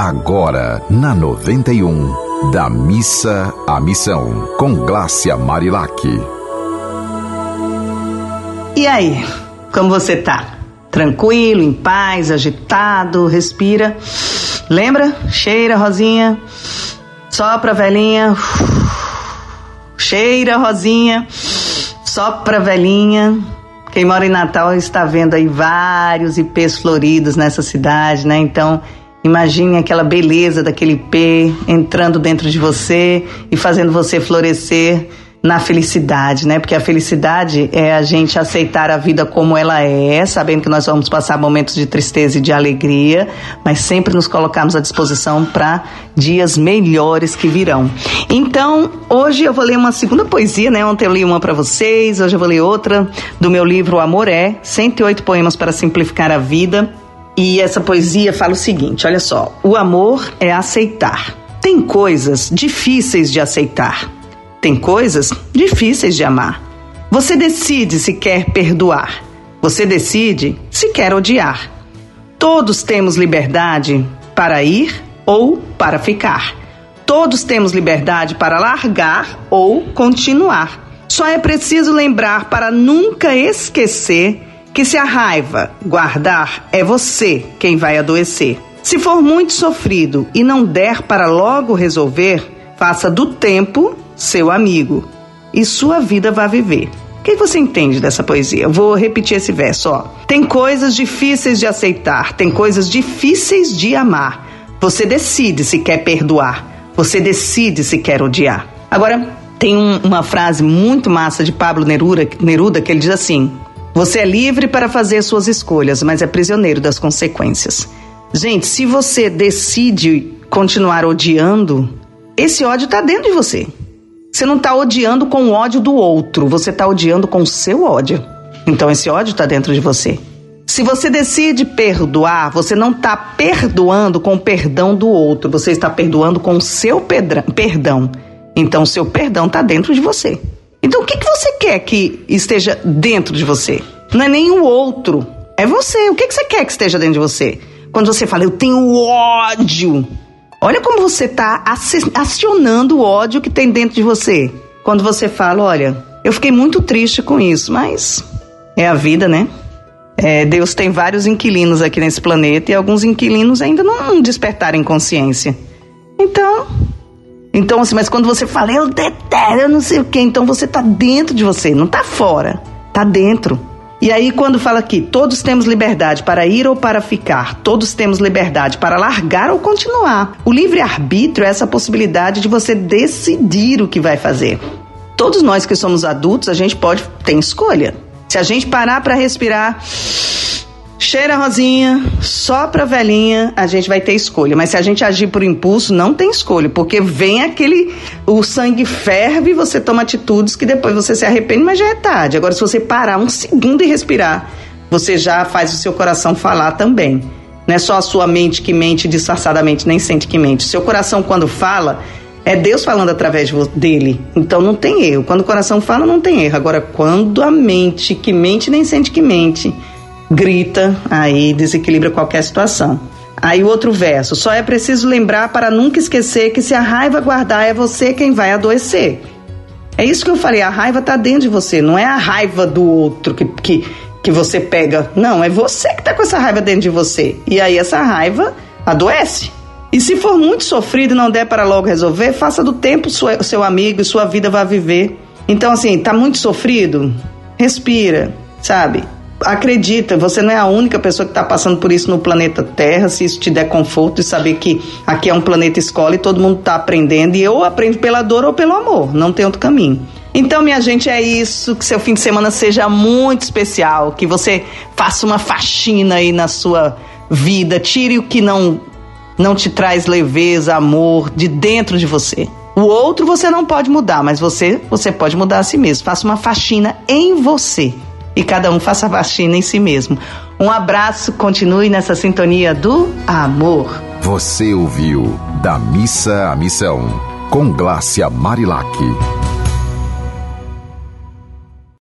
Agora, na 91, da missa à missão, com Glácia Marilac. E aí, como você tá? Tranquilo, em paz, agitado, respira. Lembra? Cheira, Rosinha. Sopra, velhinha. Cheira, Rosinha. Sopra, velhinha. Quem mora em Natal está vendo aí vários ipês floridos nessa cidade, né? Então, Imagine aquela beleza daquele pé entrando dentro de você e fazendo você florescer na felicidade, né? Porque a felicidade é a gente aceitar a vida como ela é, sabendo que nós vamos passar momentos de tristeza e de alegria, mas sempre nos colocarmos à disposição para dias melhores que virão. Então, hoje eu vou ler uma segunda poesia, né? Ontem eu li uma para vocês, hoje eu vou ler outra do meu livro Amor é, 108 poemas para simplificar a vida. E essa poesia fala o seguinte: olha só, o amor é aceitar. Tem coisas difíceis de aceitar, tem coisas difíceis de amar. Você decide se quer perdoar, você decide se quer odiar. Todos temos liberdade para ir ou para ficar. Todos temos liberdade para largar ou continuar. Só é preciso lembrar para nunca esquecer que se a raiva guardar, é você quem vai adoecer. Se for muito sofrido e não der para logo resolver, faça do tempo seu amigo e sua vida vai viver. O que você entende dessa poesia? Eu vou repetir esse verso, ó. Tem coisas difíceis de aceitar, tem coisas difíceis de amar. Você decide se quer perdoar, você decide se quer odiar. Agora, tem um, uma frase muito massa de Pablo Neruda, Neruda que ele diz assim: você é livre para fazer suas escolhas, mas é prisioneiro das consequências. Gente, se você decide continuar odiando, esse ódio está dentro de você. Você não está odiando com o ódio do outro, você está odiando com o seu ódio. Então esse ódio está dentro de você. Se você decide perdoar, você não está perdoando com o perdão do outro, você está perdoando com o seu perdão. Então seu perdão está dentro de você. Então o que, que você quer que esteja dentro de você? Não é nem o outro, é você. O que, que você quer que esteja dentro de você? Quando você fala, eu tenho ódio. Olha como você está acionando o ódio que tem dentro de você. Quando você fala, olha, eu fiquei muito triste com isso, mas é a vida, né? É, Deus tem vários inquilinos aqui nesse planeta e alguns inquilinos ainda não despertaram consciência. Então, então, assim, mas quando você fala, eu detesto, eu não sei o quê, então você tá dentro de você, não tá fora, tá dentro. E aí, quando fala aqui, todos temos liberdade para ir ou para ficar, todos temos liberdade para largar ou continuar. O livre-arbítrio é essa possibilidade de você decidir o que vai fazer. Todos nós que somos adultos, a gente pode ter escolha. Se a gente parar para respirar Cheira rosinha, sopra velhinha, a gente vai ter escolha. Mas se a gente agir por impulso, não tem escolha, porque vem aquele. O sangue ferve e você toma atitudes que depois você se arrepende, mas já é tarde. Agora, se você parar um segundo e respirar, você já faz o seu coração falar também. Não é só a sua mente que mente disfarçadamente, nem sente que mente. Seu coração, quando fala, é Deus falando através dele. Então não tem erro. Quando o coração fala, não tem erro. Agora, quando a mente que mente, nem sente que mente grita, aí desequilibra qualquer situação. Aí o outro verso, só é preciso lembrar para nunca esquecer que se a raiva guardar é você quem vai adoecer. É isso que eu falei, a raiva está dentro de você, não é a raiva do outro que, que, que você pega. Não, é você que está com essa raiva dentro de você. E aí essa raiva adoece. E se for muito sofrido e não der para logo resolver, faça do tempo o seu amigo e sua vida vai viver. Então, assim, tá muito sofrido? Respira, sabe? Acredita, você não é a única pessoa que está passando por isso no planeta Terra. Se isso te der conforto e saber que aqui é um planeta escola e todo mundo está aprendendo, e eu aprendo pela dor ou pelo amor, não tem outro caminho. Então, minha gente, é isso. Que seu fim de semana seja muito especial. Que você faça uma faxina aí na sua vida. Tire o que não, não te traz leveza, amor de dentro de você. O outro você não pode mudar, mas você, você pode mudar a si mesmo. Faça uma faxina em você e cada um faça vacina em si mesmo. Um abraço, continue nessa sintonia do amor. Você ouviu Da Missa à Missão, com Glácia Marilac.